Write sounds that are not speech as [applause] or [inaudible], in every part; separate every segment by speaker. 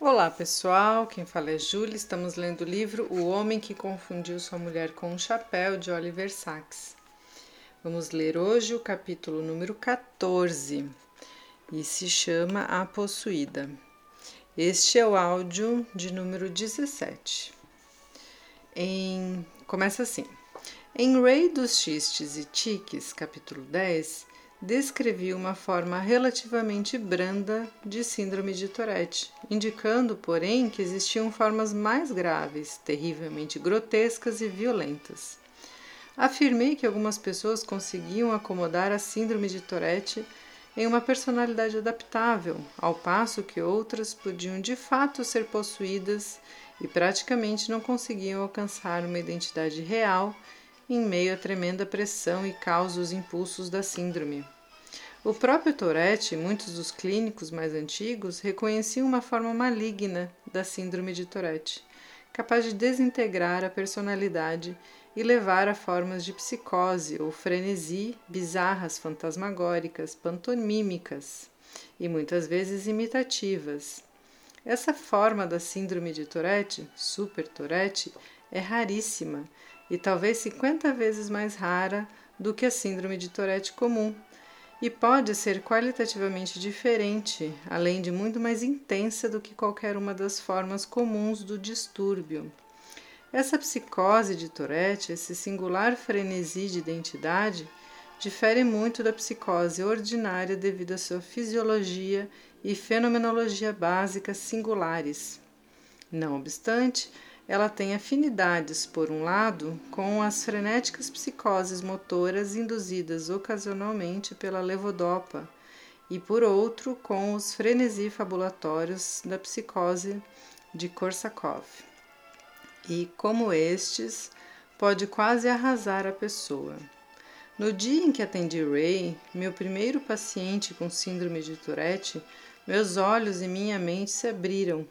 Speaker 1: Olá pessoal, quem fala é Júlia. Estamos lendo o livro O Homem que Confundiu Sua Mulher com um Chapéu, de Oliver Sacks. Vamos ler hoje o capítulo número 14 e se chama A Possuída. Este é o áudio de número 17. Em... Começa assim. Em Rei dos Xistes e Tiques, capítulo 10, descrevi uma forma relativamente branda de síndrome de Tourette, indicando, porém, que existiam formas mais graves, terrivelmente grotescas e violentas. Afirmei que algumas pessoas conseguiam acomodar a síndrome de Tourette em uma personalidade adaptável, ao passo que outras podiam de fato ser possuídas e praticamente não conseguiam alcançar uma identidade real em meio à tremenda pressão e caos dos impulsos da síndrome. O próprio Tourette e muitos dos clínicos mais antigos reconheciam uma forma maligna da síndrome de Tourette, capaz de desintegrar a personalidade e levar a formas de psicose ou frenesi bizarras, fantasmagóricas, pantomímicas e muitas vezes imitativas. Essa forma da síndrome de Tourette, super Tourette, é raríssima e talvez 50 vezes mais rara do que a síndrome de Tourette comum, e pode ser qualitativamente diferente, além de muito mais intensa do que qualquer uma das formas comuns do distúrbio. Essa psicose de Tourette, esse singular frenesi de identidade, difere muito da psicose ordinária devido à sua fisiologia e fenomenologia básicas singulares. Não obstante, ela tem afinidades, por um lado, com as frenéticas psicoses motoras induzidas ocasionalmente pela levodopa, e por outro, com os frenesi fabulatórios da psicose de Korsakov. E, como estes, pode quase arrasar a pessoa. No dia em que atendi Ray, meu primeiro paciente com síndrome de Tourette, meus olhos e minha mente se abriram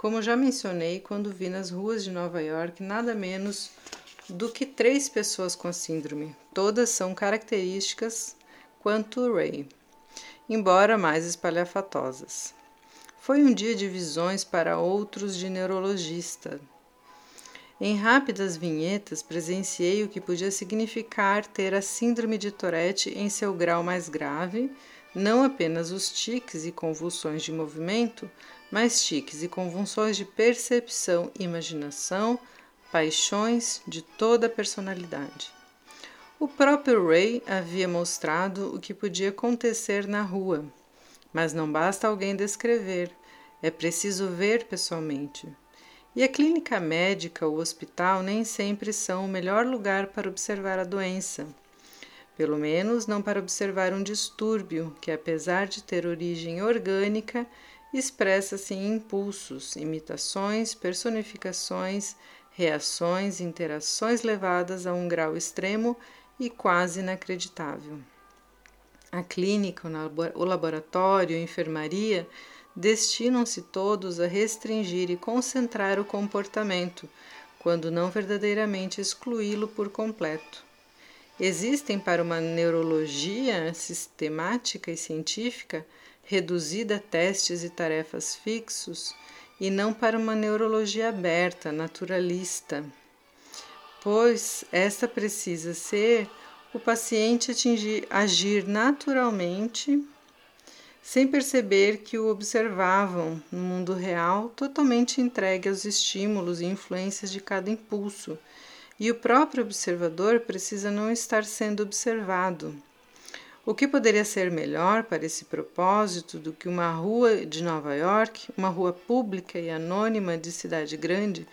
Speaker 1: como já mencionei quando vi nas ruas de Nova York nada menos do que três pessoas com a síndrome. Todas são características quanto Ray, embora mais espalhafatosas. Foi um dia de visões para outros de neurologista. Em rápidas vinhetas, presenciei o que podia significar ter a síndrome de Tourette em seu grau mais grave, não apenas os tiques e convulsões de movimento, mas tiques e convulsões de percepção, imaginação, paixões de toda a personalidade. O próprio Ray havia mostrado o que podia acontecer na rua, mas não basta alguém descrever, é preciso ver pessoalmente. E a clínica médica ou hospital nem sempre são o melhor lugar para observar a doença. Pelo menos não para observar um distúrbio que, apesar de ter origem orgânica, expressa-se em impulsos, imitações, personificações, reações, interações levadas a um grau extremo e quase inacreditável. A clínica, o laboratório, a enfermaria destinam-se todos a restringir e concentrar o comportamento, quando não verdadeiramente excluí-lo por completo. Existem para uma neurologia sistemática e científica reduzida a testes e tarefas fixos, e não para uma neurologia aberta, naturalista, pois esta precisa ser o paciente atingir, agir naturalmente, sem perceber que o observavam no mundo real, totalmente entregue aos estímulos e influências de cada impulso, e o próprio observador precisa não estar sendo observado o que poderia ser melhor para esse propósito do que uma rua de Nova York, uma rua pública e anônima de cidade grande,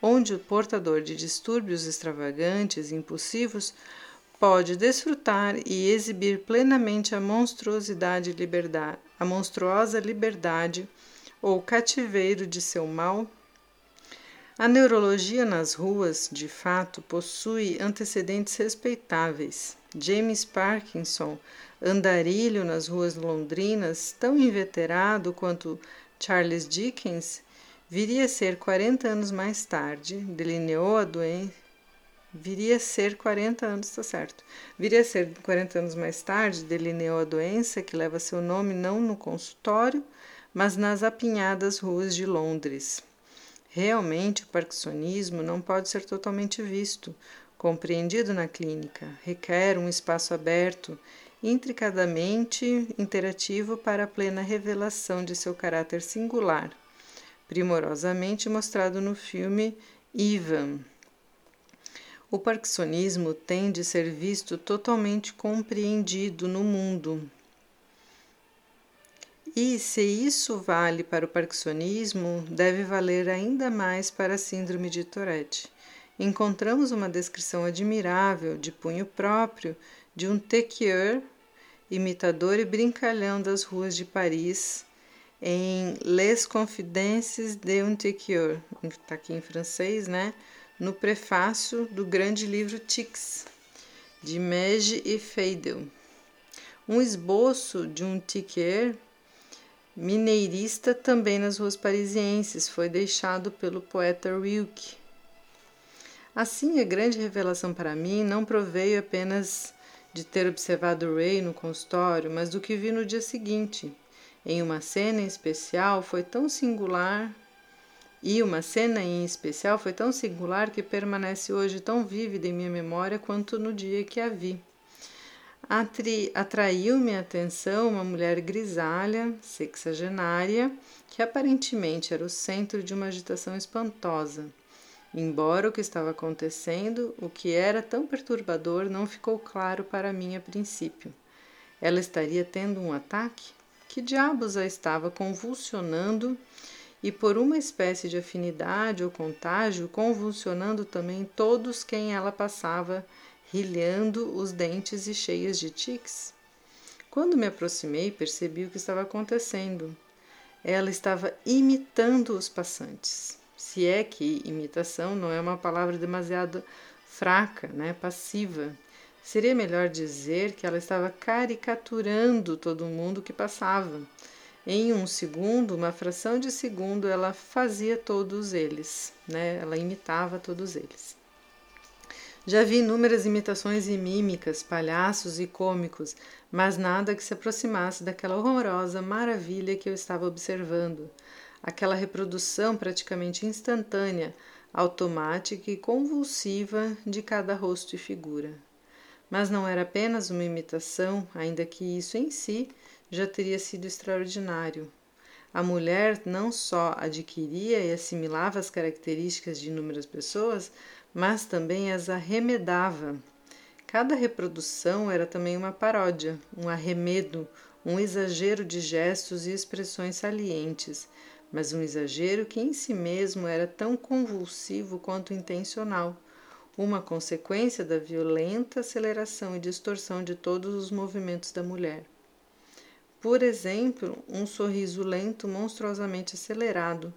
Speaker 1: onde o portador de distúrbios extravagantes e impulsivos pode desfrutar e exibir plenamente a monstruosidade liberdade, a monstruosa liberdade ou cativeiro de seu mal? A neurologia nas ruas, de fato, possui antecedentes respeitáveis. James Parkinson, andarilho nas ruas londrinas, tão inveterado quanto Charles Dickens, viria a ser 40 anos mais tarde, delineou a doença. Viria a ser 40 anos, está certo. Viria a ser 40 anos mais tarde, delineou a doença que leva seu nome não no consultório, mas nas apinhadas ruas de Londres. Realmente, o parkinsonismo não pode ser totalmente visto, compreendido na clínica. Requer um espaço aberto, intricadamente interativo para a plena revelação de seu caráter singular, primorosamente mostrado no filme Ivan. O parkinsonismo tem de ser visto totalmente compreendido no mundo e se isso vale para o parkinsonismo, deve valer ainda mais para a síndrome de Tourette. Encontramos uma descrição admirável, de punho próprio, de um tequier, imitador e brincalhão das ruas de Paris, em Les Confidences de un tequier, está aqui em francês, né? No prefácio do grande livro Tix, de Mege e Feidel. Um esboço de um tequier mineirista também nas ruas parisienses, foi deixado pelo poeta Rilke. Assim, a grande revelação para mim não proveio apenas de ter observado Ray no consultório, mas do que vi no dia seguinte. Em uma cena em especial foi tão singular e uma cena em especial foi tão singular que permanece hoje tão vívida em minha memória quanto no dia que a vi atraiu minha atenção uma mulher grisalha, sexagenária, que aparentemente era o centro de uma agitação espantosa. Embora o que estava acontecendo, o que era tão perturbador, não ficou claro para mim a princípio. Ela estaria tendo um ataque? Que diabos a estava convulsionando e, por uma espécie de afinidade ou contágio, convulsionando também todos quem ela passava rilhando os dentes e cheias de tiques. Quando me aproximei, percebi o que estava acontecendo. Ela estava imitando os passantes. Se é que imitação não é uma palavra demasiado fraca, né, passiva. Seria melhor dizer que ela estava caricaturando todo mundo que passava. Em um segundo, uma fração de segundo, ela fazia todos eles, né? Ela imitava todos eles. Já vi inúmeras imitações e mímicas, palhaços e cômicos, mas nada que se aproximasse daquela horrorosa maravilha que eu estava observando. Aquela reprodução praticamente instantânea, automática e convulsiva de cada rosto e figura. Mas não era apenas uma imitação, ainda que isso em si já teria sido extraordinário. A mulher não só adquiria e assimilava as características de inúmeras pessoas, mas também as arremedava. Cada reprodução era também uma paródia, um arremedo, um exagero de gestos e expressões salientes, mas um exagero que em si mesmo era tão convulsivo quanto intencional, uma consequência da violenta aceleração e distorção de todos os movimentos da mulher. Por exemplo, um sorriso lento monstruosamente acelerado,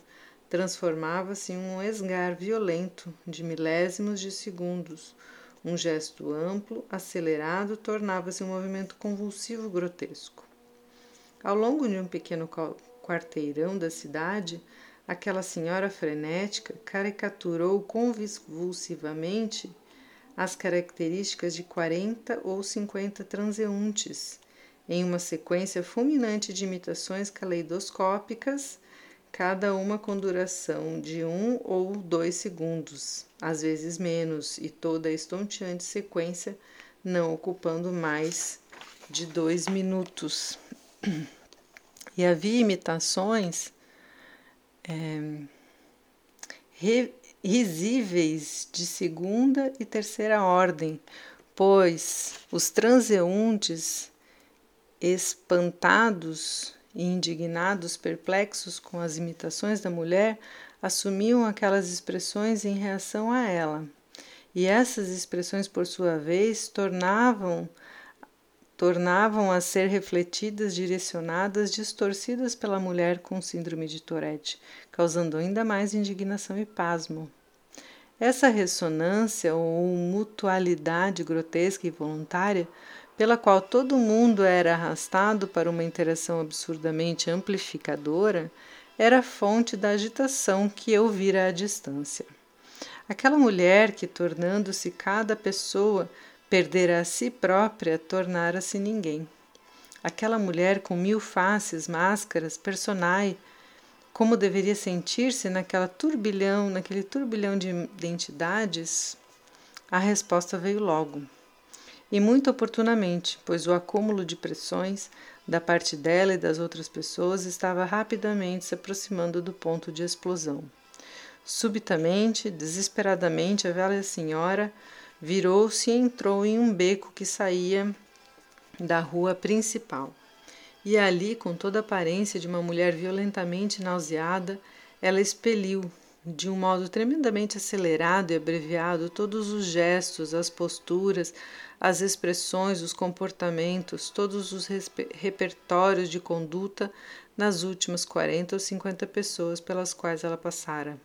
Speaker 1: transformava-se em um esgar violento de milésimos de segundos. Um gesto amplo, acelerado, tornava-se um movimento convulsivo grotesco. Ao longo de um pequeno quarteirão da cidade, aquela senhora frenética caricaturou convulsivamente as características de quarenta ou cinquenta transeuntes, em uma sequência fulminante de imitações caleidoscópicas cada uma com duração de um ou dois segundos, às vezes menos, e toda a estonteante sequência não ocupando mais de dois minutos. [clears throat] E havia imitações é, risíveis de segunda e terceira ordem, pois os transeuntes espantados e indignados, perplexos com as imitações da mulher, assumiam aquelas expressões em reação a ela. E essas expressões, por sua vez, tornavam tornavam a ser refletidas, direcionadas, distorcidas pela mulher com síndrome de Tourette, causando ainda mais indignação e pasmo. Essa ressonância ou mutualidade grotesca e voluntária pela qual todo mundo era arrastado para uma interação absurdamente amplificadora, era fonte da agitação que eu vira à distância. Aquela mulher que, tornando-se cada pessoa, perdera a si própria, tornara-se ninguém. aquela mulher com mil faces, máscaras, personai, como deveria sentir-se naquela turbilhão, naquele turbilhão de identidades? A resposta veio logo. E muito oportunamente, pois o acúmulo de pressões da parte dela e das outras pessoas estava rapidamente se aproximando do ponto de explosão. Subitamente, desesperadamente, a velha senhora virou-se e entrou em um beco que saía da rua principal. E ali, com toda a aparência de uma mulher violentamente nauseada, ela expeliu, de um modo tremendamente acelerado e abreviado, todos os gestos, as posturas, as expressões, os comportamentos, todos os repertórios de conduta nas últimas 40 ou 50 pessoas pelas quais ela passara.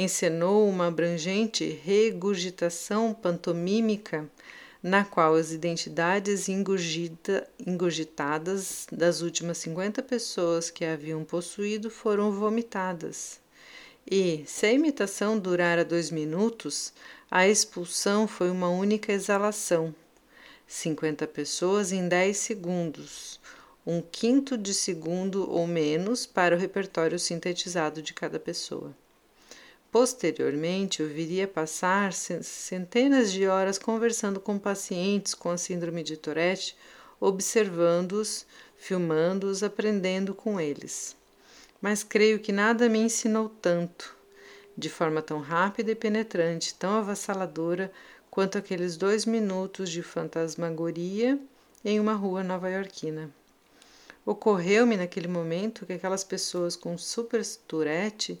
Speaker 1: Encenou uma abrangente regurgitação pantomímica na qual as identidades ingurgitadas das últimas 50 pessoas que a haviam possuído foram vomitadas. E, se a imitação durara dois minutos, a expulsão foi uma única exalação. 50 pessoas em 10 segundos, um quinto de segundo ou menos para o repertório sintetizado de cada pessoa. Posteriormente, eu viria passar centenas de horas conversando com pacientes com a síndrome de Tourette, observando-os, filmando-os, aprendendo com eles. Mas creio que nada me ensinou tanto de forma tão rápida e penetrante, tão avassaladora quanto aqueles dois minutos de fantasmagoria em uma rua nova-iorquina. Ocorreu-me naquele momento que aquelas pessoas com super Tourette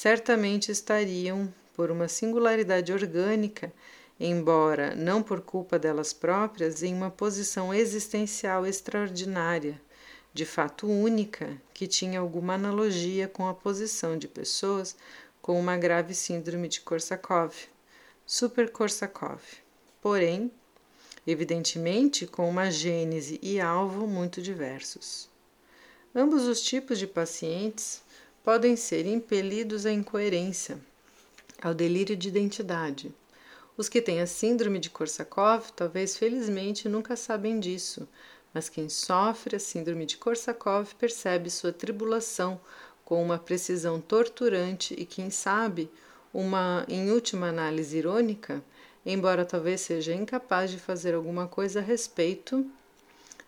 Speaker 1: certamente estariam, por uma singularidade orgânica, embora não por culpa delas próprias, em uma posição existencial extraordinária, de fato única, que tinha alguma analogia com a posição de pessoas com uma grave síndrome de Korsakov, Super-Korsakov, porém, evidentemente, com uma gênese e alvo muito diversos. Ambos os tipos de pacientes podem ser impelidos à incoerência, ao delírio de identidade. Os que têm a síndrome de Korsakov, talvez felizmente nunca sabem disso, mas quem sofre a síndrome de Korsakov percebe sua tribulação com uma precisão torturante e, quem sabe, uma, em última análise, irônica, embora talvez seja incapaz de fazer alguma coisa a respeito,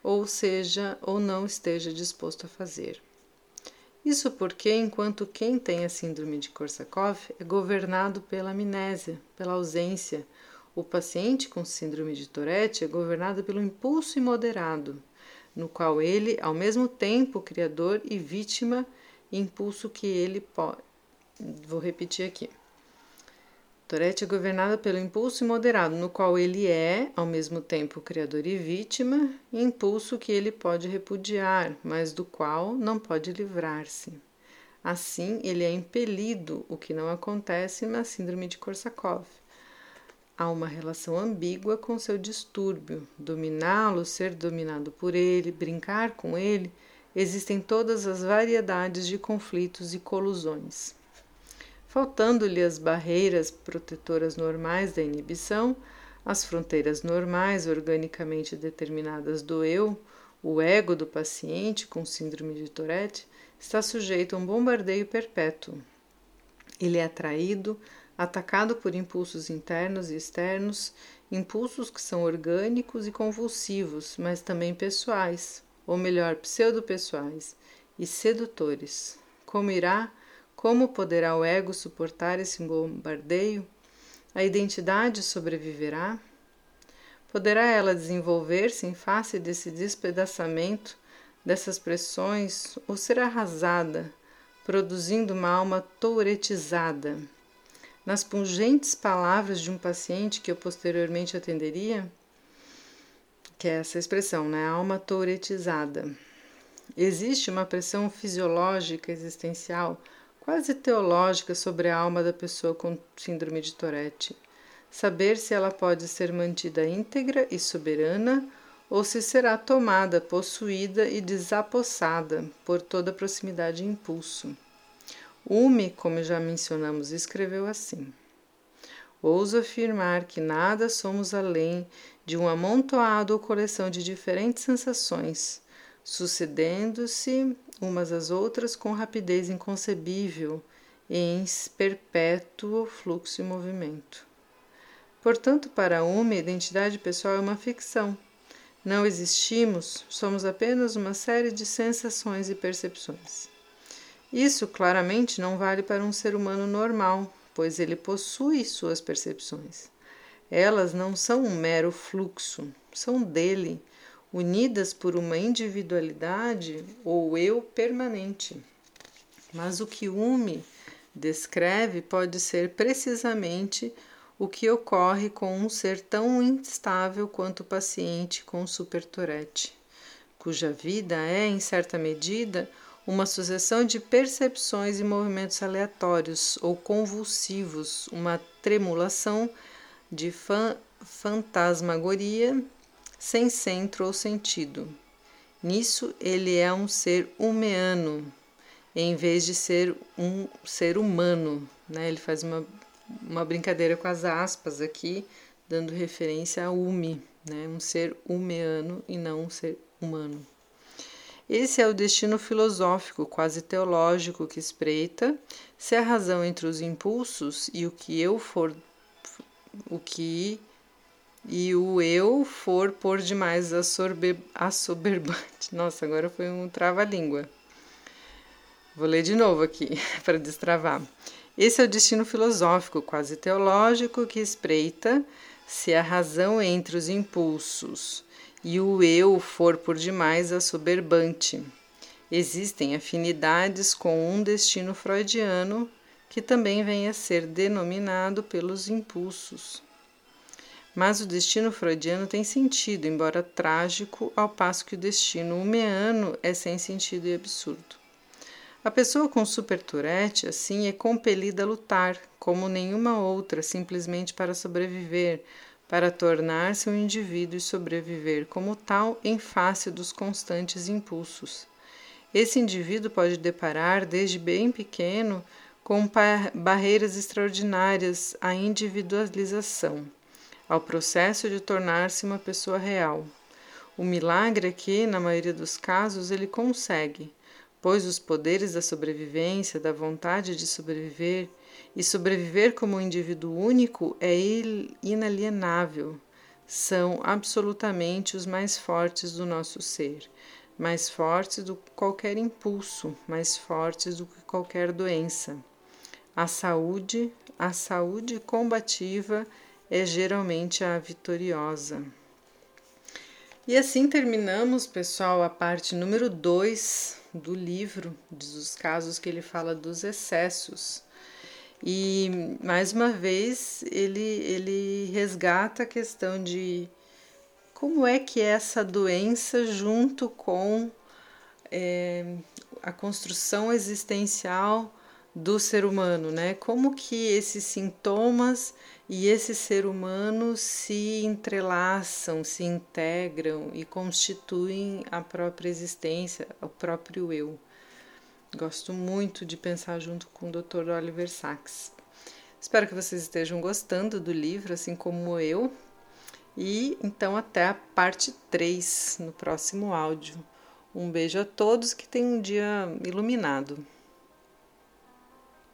Speaker 1: ou seja, ou não esteja disposto a fazer. Isso porque, enquanto quem tem a síndrome de Korsakov é governado pela amnésia, pela ausência, o paciente com síndrome de Tourette é governado pelo impulso imoderado, no qual ele, ao mesmo tempo criador e vítima, impulso que ele pode. Vou repetir aqui. Tourette é governada pelo impulso moderado, no qual ele é, ao mesmo tempo, criador e vítima, impulso que ele pode repudiar, mas do qual não pode livrar-se. Assim, ele é impelido, o que não acontece na síndrome de Korsakov. Há uma relação ambígua com seu distúrbio, dominá-lo, ser dominado por ele, brincar com ele existem todas as variedades de conflitos e colusões. Faltando-lhe as barreiras protetoras normais da inibição, as fronteiras normais organicamente determinadas do eu, o ego do paciente com síndrome de Tourette está sujeito a um bombardeio perpétuo. Ele é atraído, atacado por impulsos internos e externos, impulsos que são orgânicos e convulsivos, mas também pessoais, ou melhor, pseudo-pessoais e sedutores. Como irá, como poderá o ego suportar esse bombardeio? A identidade sobreviverá? Poderá ela desenvolver-se em face desse despedaçamento, dessas pressões, ou ser arrasada, produzindo uma alma touretizada? Nas pungentes palavras de um paciente que eu posteriormente atenderia, que é essa expressão, né? Alma touretizada. Existe uma pressão fisiológica existencial, quase teológica, sobre a alma da pessoa com síndrome de Tourette. Saber se ela pode ser mantida íntegra e soberana ou se será tomada, possuída e desapossada por toda proximidade e impulso. Hume, como já mencionamos, escreveu assim: ouso afirmar que nada somos além de um amontoado ou coleção de diferentes sensações, sucedendo-se umas às outras com rapidez inconcebível em perpétuo fluxo e movimento. Portanto, para uma, a identidade pessoal é uma ficção. Não existimos, somos apenas uma série de sensações e percepções. Isso claramente não vale para um ser humano normal, pois ele possui suas percepções. Elas não são um mero fluxo, são dele, unidas por uma individualidade ou eu permanente. Mas o que Hume descreve pode ser precisamente o que ocorre com um ser tão instável quanto o paciente com supertorete, cuja vida é, em certa medida, uma sucessão de percepções e movimentos aleatórios ou convulsivos, uma tremulação de fan fantasmagoria sem centro ou sentido. Nisso, ele é um ser humeano, em vez de ser um ser humano. Né? Ele faz uma, uma brincadeira com as aspas aqui, dando referência a Umi, né? um ser humeano e não um ser humano. Esse é o destino filosófico, quase teológico, que espreita se a razão entre os impulsos e o que eu for o que e o eu for por demais assoberbante. [laughs] Nossa, agora foi um trava-língua. Vou ler de novo aqui [laughs] para destravar. Esse é o destino filosófico, quase teológico, que espreita se a razão entre os impulsos e o eu for por demais assoberbante. Existem afinidades com um destino freudiano que também vem a ser denominado pelos impulsos. Mas o destino freudiano tem sentido, embora trágico, ao passo que o destino humeano é sem sentido e absurdo. A pessoa com super Tourette, assim, é compelida a lutar, como nenhuma outra, simplesmente para sobreviver, para tornar-se um indivíduo e sobreviver como tal em face dos constantes impulsos. Esse indivíduo pode deparar, desde bem pequeno, com barreiras extraordinárias à individualização, ao processo de tornar-se uma pessoa real. O milagre é que, na maioria dos casos, ele consegue, pois os poderes da sobrevivência, da vontade de sobreviver, e sobreviver como um indivíduo único é inalienável. São absolutamente os mais fortes do nosso ser, mais fortes do que qualquer impulso, mais fortes do que qualquer doença. A saúde, a saúde combativa é geralmente a vitoriosa. E assim terminamos, pessoal, a parte número 2 do livro, dos casos que ele fala dos excessos. E mais uma vez ele, ele resgata a questão de como é que essa doença, junto com é, a construção existencial do ser humano, né? Como que esses sintomas e esse ser humano se entrelaçam, se integram e constituem a própria existência, o próprio eu. Gosto muito de pensar junto com o Dr. Oliver Sacks. Espero que vocês estejam gostando do livro, assim como eu. E então até a parte 3 no próximo áudio. Um beijo a todos que tenham um dia iluminado.